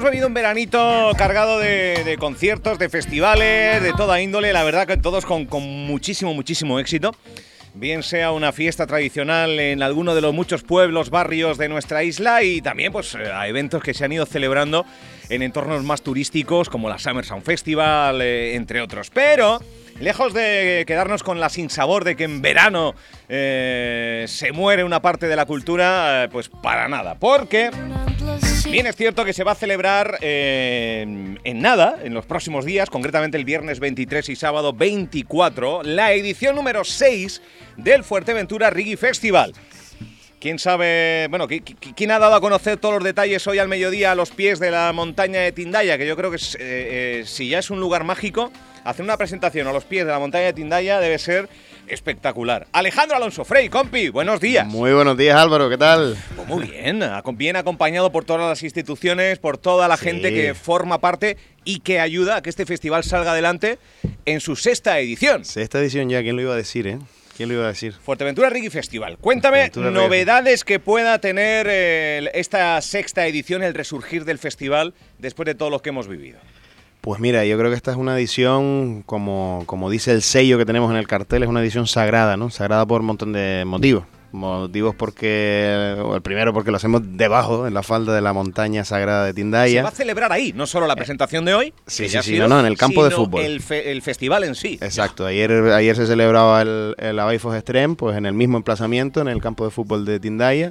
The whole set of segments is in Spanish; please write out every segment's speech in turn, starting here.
hemos venido un veranito cargado de, conciertos, de festivales, de toda índole, la verdad que todos con, muchísimo, muchísimo éxito. Bien sea una fiesta tradicional en alguno de los muchos pueblos, barrios de nuestra isla y también pues a eventos que se han ido celebrando en entornos más turísticos como la Summer Sound Festival, eh, entre otros. Pero Lejos de quedarnos con la sinsabor de que en verano eh, se muere una parte de la cultura, eh, pues para nada. Porque bien es cierto que se va a celebrar eh, en nada, en los próximos días, concretamente el viernes 23 y sábado 24, la edición número 6 del Fuerteventura Reggae Festival. ¿Quién sabe, bueno, quién ha dado a conocer todos los detalles hoy al mediodía a los pies de la montaña de Tindaya? Que yo creo que si ya es un lugar mágico, hacer una presentación a los pies de la montaña de Tindaya debe ser espectacular. Alejandro Alonso Frey, compi, buenos días. Muy buenos días, Álvaro, ¿qué tal? Pues muy bien, bien acompañado por todas las instituciones, por toda la gente que forma parte y que ayuda a que este festival salga adelante en su sexta edición. Sexta edición ya, ¿quién lo iba a decir, eh? ¿Quién lo iba a decir? Fuerteventura Reggae Festival. Cuéntame novedades que pueda tener eh, esta sexta edición, el resurgir del festival, después de todo lo que hemos vivido. Pues mira, yo creo que esta es una edición, como, como dice el sello que tenemos en el cartel, es una edición sagrada, ¿no? Sagrada por un montón de motivos. Motivos porque, el primero porque lo hacemos debajo, en la falda de la montaña sagrada de Tindaya. Se va a celebrar ahí, no solo la presentación de hoy. Sí, sí, sí, no, no, en el campo de fútbol. El, el, festival en sí. Exacto, ayer, ayer se celebraba el, el Abaifos Extreme, pues en el mismo emplazamiento, en el campo de fútbol de Tindaya.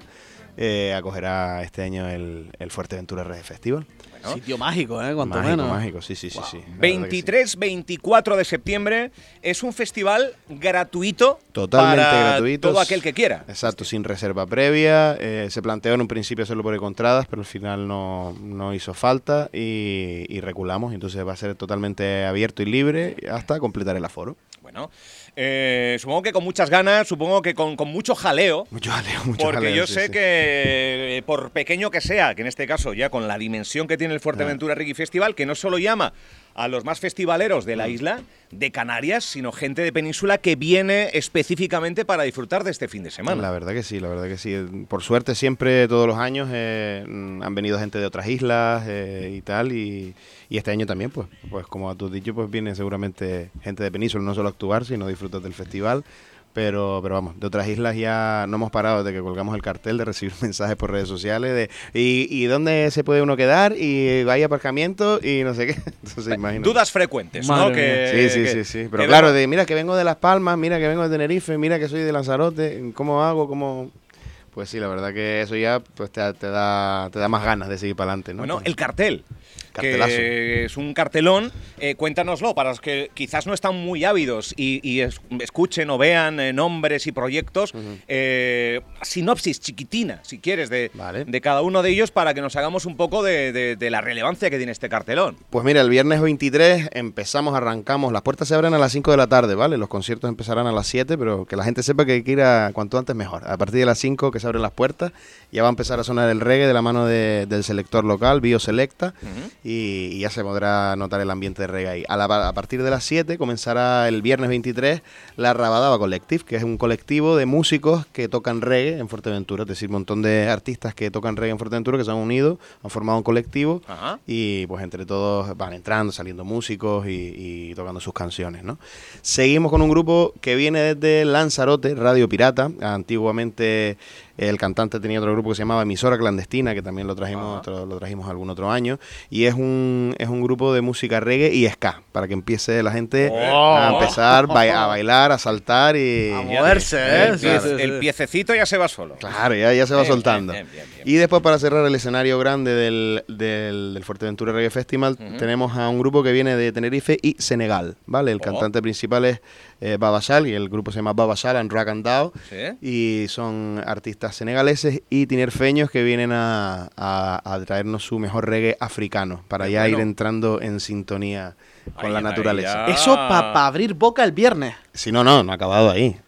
Eh, acogerá este año el, el Fuerteventura Red Festival. Sitio mágico, ¿eh? Cuanto mágico, menos. Mágico, sí, sí, sí. sí 23, 24 de septiembre es un festival gratuito. Totalmente para gratuito. Todo aquel que quiera. Exacto, sin reserva previa. Eh, se planteó en un principio hacerlo por encontradas, pero al final no, no hizo falta y, y reculamos. Entonces va a ser totalmente abierto y libre hasta completar el aforo. Bueno, eh, supongo que con muchas ganas, supongo que con, mucho jaleo. Mucho jaleo, mucho Porque yo sé que, eh, por pequeño que sea, que en este caso ya con la dimensión que tiene el Fuerteventura Reggae Festival, que no solo llama a los más festivaleros de la mm. isla, de Canarias, sino gente de península que viene específicamente para disfrutar de este fin de semana. La verdad que sí, la verdad que sí. Por suerte siempre, todos los años, eh, han venido gente de otras islas y tal, y, y, este año también, pues, pues como tú has dicho, pues viene seguramente gente de península, no solo a actuar, sino disfrutar del festival. Pero, pero vamos, de otras islas ya no hemos parado desde que colgamos el cartel de recibir mensajes por redes sociales de ¿y, y dónde se puede uno quedar? y hay aparcamiento y no sé qué. Entonces, Dudas frecuentes, ¿no? Que, sí, sí, sí, sí. Pero claro, de mira que vengo de Las Palmas, mira que vengo de Tenerife, mira que soy de Lanzarote, ¿cómo hago? ¿Cómo...? Pues sí, la verdad que eso ya pues te, te, da, te da más ganas de seguir para adelante. ¿no? Bueno, el cartel que es un cartelón. Eh, cuéntanoslo para los que quizás no están muy ávidos y, escuchen o vean eh, nombres y proyectos. Eh, sinopsis chiquitina, si quieres, de, de, cada uno de ellos para que nos hagamos un poco de, la relevancia que tiene este cartelón. Pues mira, el viernes 23 empezamos, arrancamos. Las puertas se abren a las 5 de la tarde, ¿vale? Los conciertos empezarán a las 7, pero que la gente sepa que hay que ir a cuanto antes mejor. A partir de las 5 que se abren las puertas, ya va a empezar a sonar el reggae de la mano del selector local, Bioselecta y, ya se podrá notar el ambiente de reggae ahí. A, partir de las 7 comenzará el viernes 23 la Rabadaba Collective, que es un colectivo de músicos que tocan reggae en Fuerteventura, es decir, un montón de artistas que tocan reggae en Fuerteventura que se han unido, han formado un colectivo y pues entre todos van entrando, saliendo músicos y, tocando sus canciones. ¿no? Seguimos con un grupo que viene desde Lanzarote, Radio Pirata, antiguamente el cantante tenía otro grupo que se llamaba Emisora Clandestina, que también lo trajimos, lo trajimos algún otro año. Y es un, es un grupo de música reggae y ska, para que empiece la gente a oh. empezar a bailar, a saltar y... A moverse, ¿eh? El, piececito ya se va solo. Claro, ya, ya se va soltando. y después para cerrar el escenario grande del, del, Fuerteventura Reggae Festival, tenemos a un grupo que viene de Tenerife y Senegal, ¿vale? El oh. cantante principal es eh, Babasal, y el grupo se llama Babasal and Rock and Down, y son artistas senegaleses y tinerfeños que vienen a, traernos su mejor reggae africano, para ya ir entrando en sintonía con la naturaleza. Eso para abrir boca el viernes. Si no, no, no ha acabado ahí.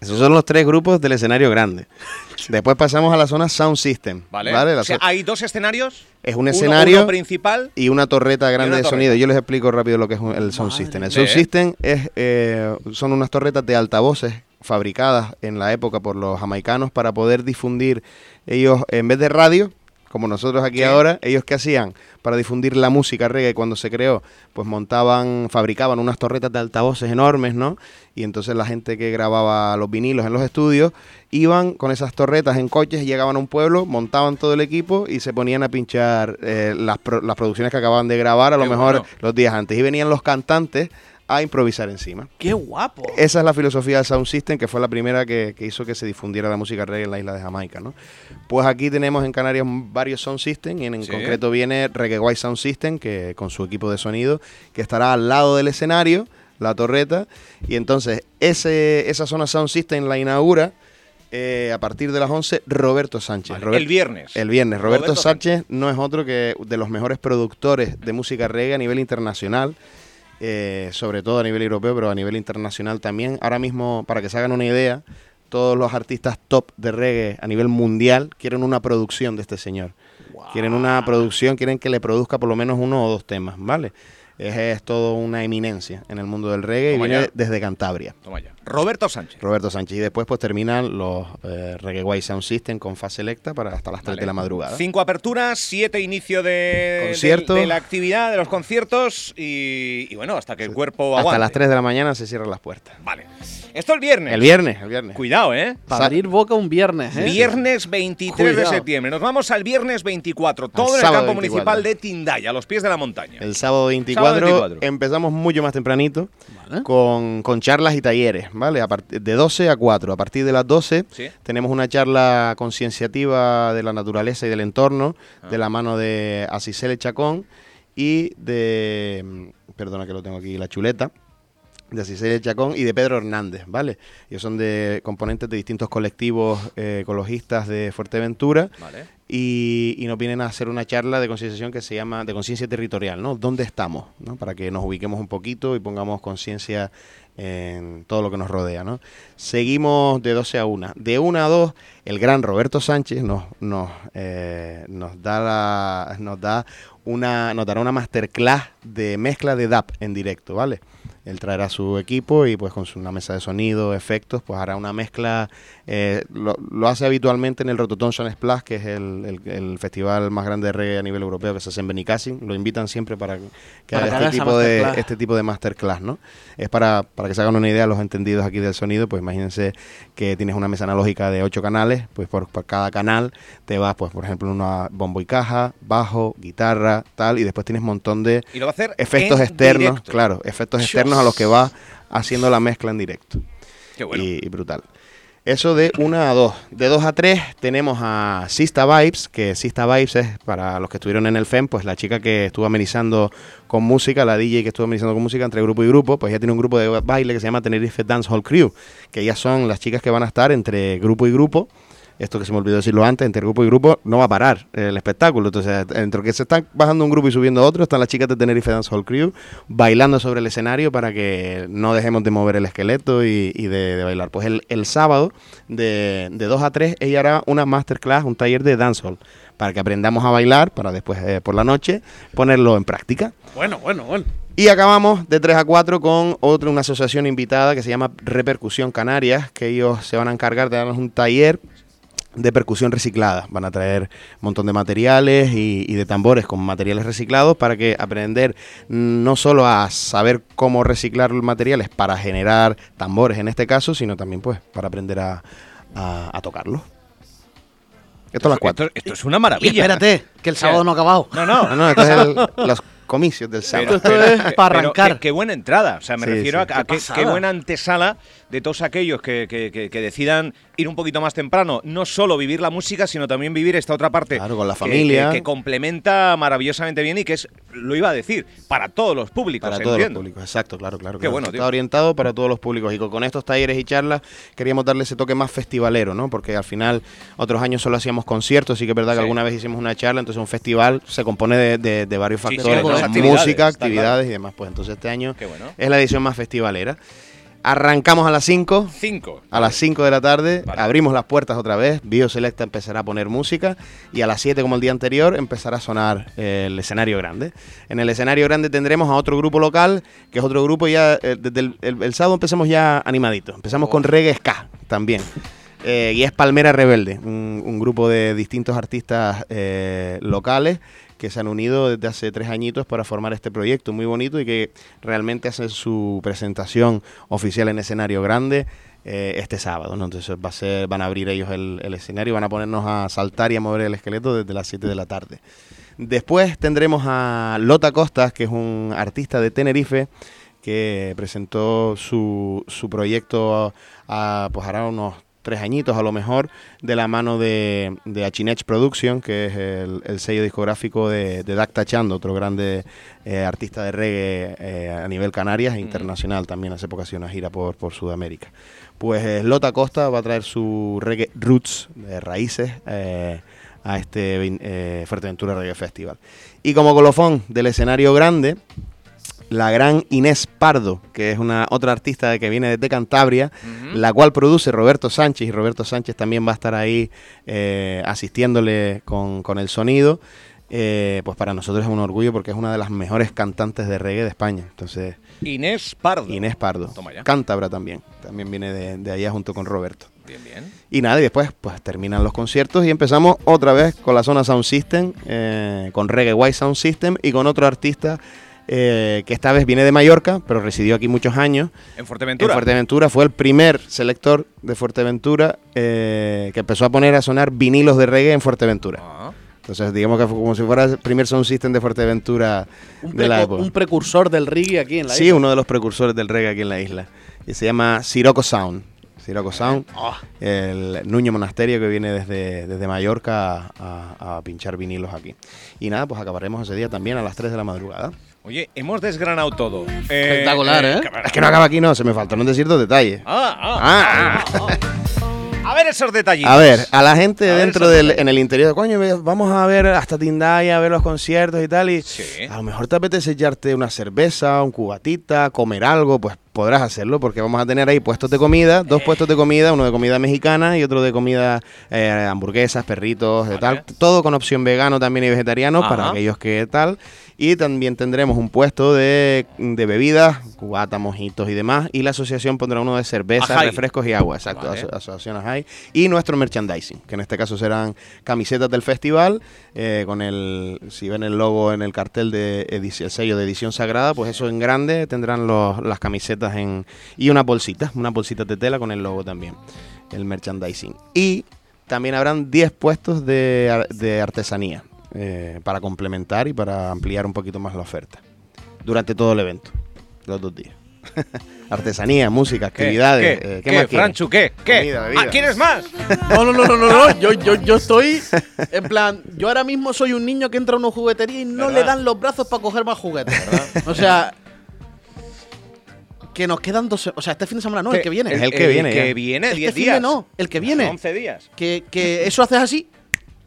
Esos son los tres grupos del escenario grande. Después pasamos a la zona Sound System. Vale. ¿Hay dos escenarios? Es un escenario principal y una torreta grande de sonido. Yo les explico rápido lo que es el Sound System. El Sound System es, eh, son unas torretas de altavoces fabricadas en la época por los jamaicanos para poder difundir ellos, en vez de radio, como nosotros aquí Sí. ahora, ellos qué hacían para difundir la música reggae cuando se creó, pues montaban, fabricaban unas torretas de altavoces enormes, ¿no? Y entonces la gente que grababa los vinilos en los estudios iban con esas torretas en coches, llegaban a un pueblo, montaban todo el equipo y se ponían a pinchar eh, las, pro- las producciones que acababan de grabar, a lo mejor bueno. los días antes. Y venían los cantantes a improvisar encima. ¡Qué guapo! Esa es la filosofía de Sound System, que fue la primera que, que hizo que se difundiera la música reggae en la isla de Jamaica, ¿no? Pues aquí tenemos en Canarias varios Sound System, y en, en Sí. concreto viene Reggae White Sound System, que con su equipo de sonido, que estará al lado del escenario, la torreta, y entonces ese, esa zona Sound System la inaugura eh, a partir de las 11 Roberto Sánchez. Vale, Robert- el viernes. el viernes. Roberto, Roberto Sánchez no es otro que de los mejores productores de música reggae a nivel internacional, eh, sobre todo a nivel europeo, pero a nivel internacional también. Ahora mismo, para que se hagan una idea, todos los artistas top de reggae a nivel mundial quieren una producción de este señor. Quieren una producción, quieren que le produzca por lo menos uno o dos temas, ¿vale? Es, es todo una eminencia en el mundo del reggae Toma y viene ya. desde Cantabria. Toma ya. Roberto Sánchez. Roberto Sánchez. Y después pues terminan los eh, Reggae White Sound System con fase selecta para hasta las 3 Vale. de la madrugada. Cinco aperturas, siete inicio de, de, de la actividad, de los conciertos y, y bueno, hasta que el cuerpo Hasta aguante. las 3 de la mañana se cierran las puertas. Vale. Esto el viernes. El viernes, el viernes. Cuidado, ¿eh? Para abrir boca un viernes, ¿eh? Viernes 23 de Cuidado. septiembre. Nos vamos al viernes 24. Todo en el campo 24. municipal de Tindaya, a los pies de la montaña. El sábado 24, Sábado 24. empezamos mucho más tempranito Vale. con, con charlas y talleres, ¿vale? A de 12 a 4. A partir de las 12 Sí. tenemos una charla concienciativa de la naturaleza y del entorno Ah. de la mano de Asisele Chacón y de... mm, Perdona que lo tengo aquí, la chuleta. De Asisele Chacón y de Pedro Hernández, ¿vale? Ellos son de componentes de distintos colectivos eh, ecologistas de Fuerteventura Vale. Y, y nos vienen a hacer una charla de concienciación que se llama de conciencia territorial, ¿no? ¿Dónde estamos? ¿no? Para que nos ubiquemos un poquito y pongamos conciencia en todo lo que nos rodea, ¿no? Seguimos de 12 a 1. De 1 a 2, el gran Roberto Sánchez nos, nos, eh, nos da nos da una, nos dará una masterclass de mezcla de DAP en directo, ¿vale? Él traerá su equipo y pues con una mesa de sonido, efectos, pues hará una mezcla. eh, lo, lo hace habitualmente en el Rototom Sound Splash, que es el, el- el festival más grande de reggae a nivel europeo que se hace en Benicassin. Lo invitan siempre para que Para haga este tipo, de, masterclass. este tipo de masterclass, ¿no? Es para, para que se hagan una idea los entendidos aquí del sonido, pues imagínense que tienes una mesa analógica de ocho canales, pues por, por cada canal te vas, pues por ejemplo, una bombo y caja, bajo, guitarra, tal, y después tienes un montón de Y lo va a hacer efectos externos, directo. claro, efectos Dios. externos a los que va haciendo la mezcla en directo. Qué bueno. Y, y brutal. Eso de 1 a 2. De 2 a 3 tenemos a Sista Vibes, que Sista Vibes es, para los que estuvieron en el FEM, pues la chica que estuvo amenizando con música, la DJ que estuvo amenizando con música entre grupo y grupo, pues ella tiene un grupo de baile que se llama Tenerife Dance Hall Crew, que ellas son las chicas que van a estar entre grupo y grupo. Esto que se me olvidó decirlo antes, entre grupo y grupo no va a parar el espectáculo. Entonces, entre que se están bajando un grupo y subiendo otro, están las chicas de Tenerife Dance Hall Crew bailando sobre el escenario para que no dejemos de mover el esqueleto y, y de, de bailar. Pues el, el sábado, de, de 2 a 3, ella hará una masterclass, un taller de dancehall, para que aprendamos a bailar, para después eh, por la noche ponerlo en práctica. Bueno, bueno, bueno. Y acabamos de 3 a 4 con otra, una asociación invitada que se llama Repercusión Canarias, que ellos se van a encargar de darnos un taller de percusión reciclada. Van a traer un montón de materiales y, y de tambores con materiales reciclados para que aprender no solo a saber cómo reciclar los materiales para generar tambores en este caso, sino también pues para aprender a, a, a tocarlos. Esto a las 4. Esto, esto es una Y maravilla. espérate, que el sábado no ha acabado. No, no. No, no, esto es el- los comicios del sábado. Esto es para arrancar. Qué, qué buena entrada. O sea, me Sí, refiero sí. a, a Qué qué buena antesala de todos aquellos que, que- que- que decidan ir un poquito más temprano. No solo vivir la música, sino también vivir esta otra parte. Claro, con la familia. Que, complementa maravillosamente bien y que es, lo iba a decir, para todos los públicos. Para todos los públicos, exacto, claro, claro. Qué claro. bueno, Está orientado para todos los públicos. Y con, estos talleres y charlas queríamos darle ese toque más festivalero, ¿no? Porque al final, otros años solo hacíamos conciertos, sí que es verdad que alguna vez hicimos una charla, entonces un festival se compone de, de- de varios Sí, factores, música, actividades y demás. Pues entonces este año bueno. es la edición más festivalera. Arrancamos a las 5. Cinco. A las 5 de la tarde Vale. abrimos las puertas otra vez, Bioselecta empezará a poner música y a las 7 como el día anterior empezará a sonar eh, el escenario grande. En el escenario grande tendremos a otro grupo local, que es otro grupo ya, eh, desde el, el- el sábado empezamos ya animadito, empezamos Oh. con reggae ska también. Eh, y es Palmera Rebelde, un, un grupo de distintos artistas locales que se han unido desde hace tres añitos para formar este proyecto muy bonito y que realmente hacen su presentación oficial en escenario grande eh, este sábado. Entonces va a ser, van a abrir ellos el, escenario y van a ponernos a saltar y a mover el esqueleto desde las 7 de la tarde. Después tendremos a Lota Costas, que es un artista de Tenerife que presentó su, su proyecto a, pues hará unos tres añitos a lo mejor, de la mano de, de Achinech Production, que es el, el sello discográfico de, de Dacta Chando, otro grande eh, artista de reggae eh, a nivel Canarias e internacional también, hace poco hacía una gira por, por Sudamérica. Pues eh, Lota Costa va a traer su reggae roots, de raíces, eh, a este Fuerteventura Reggae Festival. Y como colofón del escenario grande, la gran Inés Pardo, que es una otra artista que viene desde Cantabria, la cual produce Roberto Sánchez, y Roberto Sánchez también va a estar ahí eh, asistiéndole con, con el sonido. Eh, pues para nosotros es un orgullo porque es una de las mejores cantantes de reggae de España. Entonces, Inés Pardo. Inés Pardo. Toma ya. Cántabra también. También viene de, de allá junto con Roberto. Bien, bien. Y nada, y después pues terminan los conciertos y empezamos otra vez con la zona Sound System, eh, con Reggae White Sound System y con otro artista eh, que esta vez viene de Mallorca, pero residió aquí muchos años. En Fuerteventura. En Fuerteventura fue el primer selector de Fuerteventura eh, que empezó a poner a sonar vinilos de reggae en Fuerteventura. Ah. Entonces, digamos que fue como si fuera el primer sound system de Fuerteventura Un, de la época. un precursor del reggae aquí en la Sí, isla. uno de los precursores del reggae aquí en la isla. Y se llama Siroco Sound. Siroco Sound, Ah. el Nuño Monasterio que viene desde, desde Mallorca a, a- a pinchar vinilos aquí. Y nada, pues acabaremos ese día también a las 3 de la madrugada. Oye, hemos desgranado todo. Espectacular, ¿eh? Es que no acaba aquí, no, se me faltaron decir dos detalles. Ah, ah, Ah. ah, ah. A ver esos detallitos. A ver, a la gente A dentro del, detalles. en el interior, coño, vamos a ver hasta Tindaya, a ver los conciertos y tal, y Sí. a lo mejor te apetece echarte una cerveza, un cubatita, comer algo, pues podrás hacerlo, porque vamos a tener ahí puestos de comida, dos puestos de comida, uno de comida mexicana y otro de comida eh, hamburguesas, perritos, de Vale. tal, todo con opción vegano también y vegetariano para aquellos que tal. Y también tendremos un puesto de, de bebidas, cubata, mojitos y demás. Y la asociación pondrá uno de cerveza, Ajay. refrescos y agua, exacto, Vale. aso- asociación Ajay. Y nuestro merchandising, que en este caso serán camisetas del festival, eh, con el, si ven el logo en el cartel de el sello de edición sagrada, pues eso en grande tendrán los- las camisetas en y una bolsita, una bolsita de tela con el logo también, el merchandising. Y también habrán 10 puestos de, ar- de artesanía eh, para complementar y para ampliar un poquito más la oferta durante todo el evento, los dos días. artesanía, música, ¿Qué? actividades. ¿Qué? eh, ¿Qué, más quieres? Franchu? ¿Qué? ¿Qué? Comida, bebida. Ah, ¿Quieres más? No, no, no, no, no, no. Yo, yo, yo estoy en plan, yo ahora mismo soy un niño que entra a una juguetería y no ¿Verdad? le dan los brazos para coger más juguetes. O sea, que nos quedan dos, o sea, este fin de semana no, el que viene. Es el que viene, que ya. viene, Este 10 fin días. no, el que viene. 11 días. Que, que eso haces así.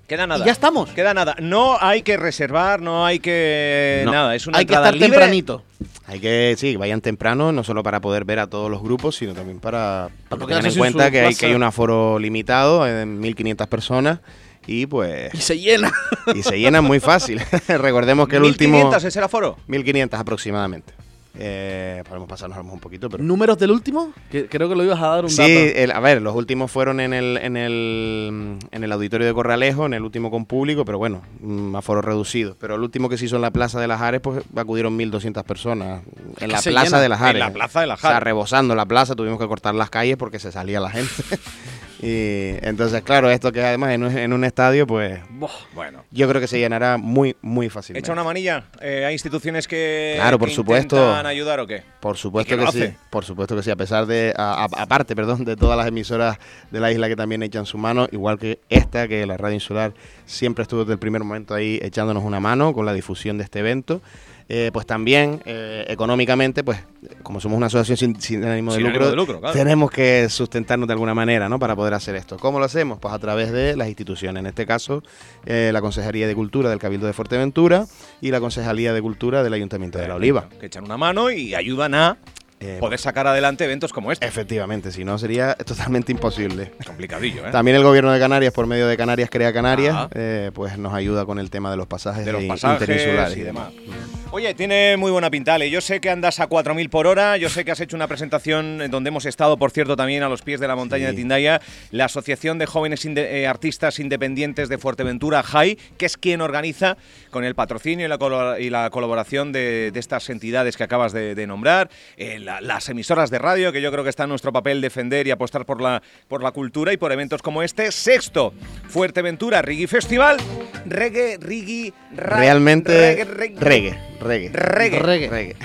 Queda nada. Y ya estamos. Queda nada. No hay que reservar, no hay que. No. Nada, es una Hay que estar libre. tempranito. Hay que, sí, que vayan temprano, no solo para poder ver a todos los grupos, sino también para, para que tengan en cuenta que hay, que hay un aforo limitado de 1.500 personas y pues Y se llena. y se llenan muy fácil. Recordemos que el último... 1500 es el aforo. 1.500 aproximadamente. Eh, podemos pasarnos a lo mejor un poquito, pero... ¿Números del último? Que creo que lo ibas a dar un Sí, dato. el- a ver, los últimos fueron en el, en el en el auditorio de Corralejo, en el último con público, pero bueno, mm, aforo reducido. Pero el último que se hizo en la Plaza de las Ares, pues acudieron 1.200 personas en la Plaza llena. de las En Ares. la Plaza de las O sea, Ares. rebosando la plaza, tuvimos que cortar las calles porque se salía la gente. y entonces, claro, esto que además en un, en un estadio, pues Bueno. yo creo que se llenará muy, muy fácilmente. ¿Echa una manilla? Eh, ¿Hay instituciones que, Claro, por que supuesto. intentan ayudar o qué? Por supuesto ¿Y qué que lo sí, por supuesto que sí, a pesar de, aparte, perdón, de todas las emisoras de la isla que también echan su mano, igual que esta, que la radio insular siempre estuvo desde el primer momento ahí echándonos una mano con la difusión de este evento. Eh, pues también eh, económicamente, pues como somos una asociación sin, sin ánimo, de, Sin lucro, ánimo de lucro, claro. tenemos que sustentarnos de alguna manera, ¿no? Para poder hacer esto. ¿Cómo lo hacemos? Pues a través de las instituciones, en este caso eh, la Consejería de Cultura del Cabildo de Fuerteventura y la Concejalía de Cultura del Ayuntamiento de La Oliva. Que echan una mano y ayudan a Eh, poder sacar adelante eventos como este. Efectivamente, si no sería totalmente imposible. Complicadillo, ¿eh? También el gobierno de Canarias, por medio de Canarias Crea Canarias, eh, pues nos ayuda con el tema de los pasajes, De los pasajes interinsulares y demás. Mm. Oye, tiene muy buena pinta, Ale. Yo sé que andas a 4.000 por hora, yo sé que has hecho una presentación en donde hemos estado, por cierto, también a los pies de la montaña Sí. de Tindaya, la Asociación de Jóvenes Inde- eh, Artistas Independientes de Fuerteventura, JAI, que es quien organiza con el patrocinio y la, colo- y la colaboración de, de estas entidades que acabas de, de nombrar, eh, la- las emisoras de radio, que yo creo que está en nuestro papel defender y apostar por la, por la cultura y por eventos como este. Sexto, Fuerteventura Reggae Festival, Reggae, Reggae, Realmente reggae, reggae, reggae. Reggae. Reggae. reggae.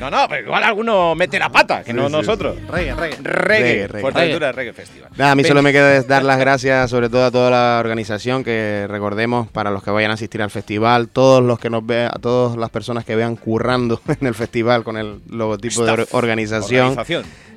No, no, pero igual alguno mete la pata, que Sí, no sí, nosotros. Reggae, reggae. Reggae, Reggae, reggae. Fuerteventura Reggae Festival. Nada, a mí Ven- solo me queda dar las gracias sobre todo a toda la organización que recordemos para los que vayan a asistir al festival, todos los que nos vean, a todas las personas que vean currando en el festival con el logotipo de organización.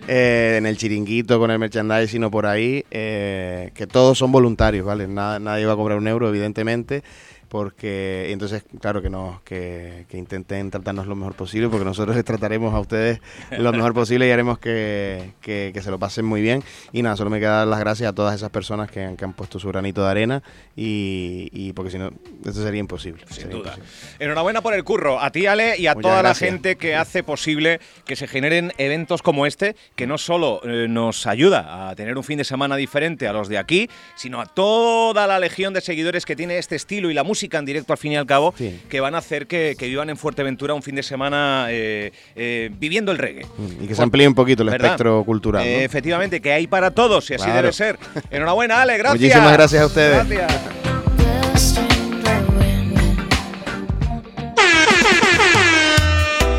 eh, en el chiringuito con el merchandising o por ahí, eh, que todos son voluntarios, ¿vale? Nada- nadie va a cobrar un euro, evidentemente. Porque entonces, claro, que, nos, que, que intenten tratarnos lo mejor posible, porque nosotros les trataremos a ustedes lo mejor posible y haremos que, que- que se lo pasen muy bien. Y nada, solo me queda dar las gracias a todas esas personas que han, que han puesto su granito de arena y, y porque si no, esto sería imposible. Sin sería duda. imposible. Enhorabuena por el curro, a ti Ale y a Muchas toda gracias. la gente que hace posible que se generen eventos como este, que no solo eh, nos ayuda a tener un fin de semana diferente a los de aquí, sino a toda la legión de seguidores que tiene este estilo y la música en directo al fin y al cabo, Sí. que van a hacer que, que vivan en Fuerteventura un fin de semana eh, eh, viviendo el reggae. Mm, Y que se amplíe un poquito el ¿Verdad? espectro cultural. ¿no? Efectivamente, que hay para todos y así Claro. debe ser. Enhorabuena, Ale, gracias. Muchísimas gracias a ustedes. Gracias.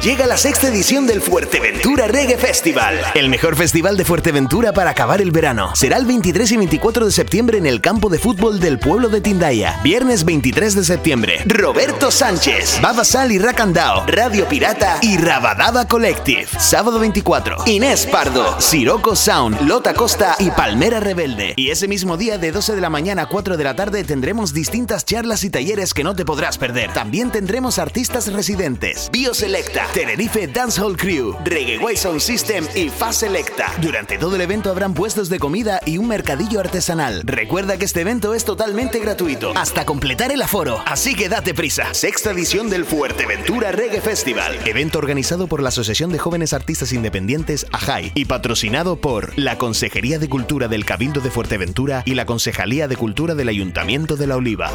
Llega la sexta edición del Fuerteventura Reggae Festival, el mejor festival de Fuerteventura para acabar el verano. Será el 23 y 24 de septiembre en el campo de fútbol del pueblo de Tindaya. Viernes 23 de septiembre, Roberto Sánchez, Baba Sal y Racandao, Radio Pirata y Rabadaba Collective. Sábado 24, Inés Pardo, Siroco Sound, Lota Costa y Palmera Rebelde. Y ese mismo día de 12 de la mañana a 4 de la tarde tendremos distintas charlas y talleres que no te podrás perder. También tendremos artistas residentes, Bioselecta, Tenerife Dancehall Crew, Reggae Way Sound System y Fa Selecta. Durante todo el evento habrán puestos de comida y un mercadillo artesanal. Recuerda que este evento es totalmente gratuito, hasta completar el aforo, así que date prisa. Sexta edición del Fuerteventura Reggae Festival, evento organizado por la Asociación de Jóvenes Artistas Independientes AJAI y patrocinado por la Consejería de Cultura del Cabildo de Fuerteventura y la Concejalía de Cultura del Ayuntamiento de La Oliva.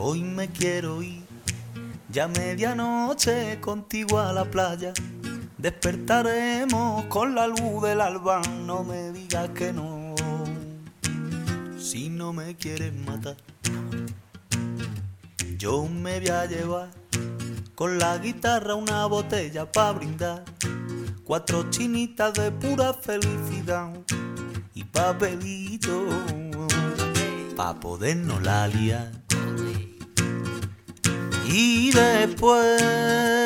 Hoy me quiero ir, ya medianoche contigo a la playa. Despertaremos con la luz del alba, no me digas que no. Si no me quieres matar, yo me voy a llevar con la guitarra una botella para brindar. Cuatro chinitas de pura felicidad y papelito pa' podernos la liar. Y después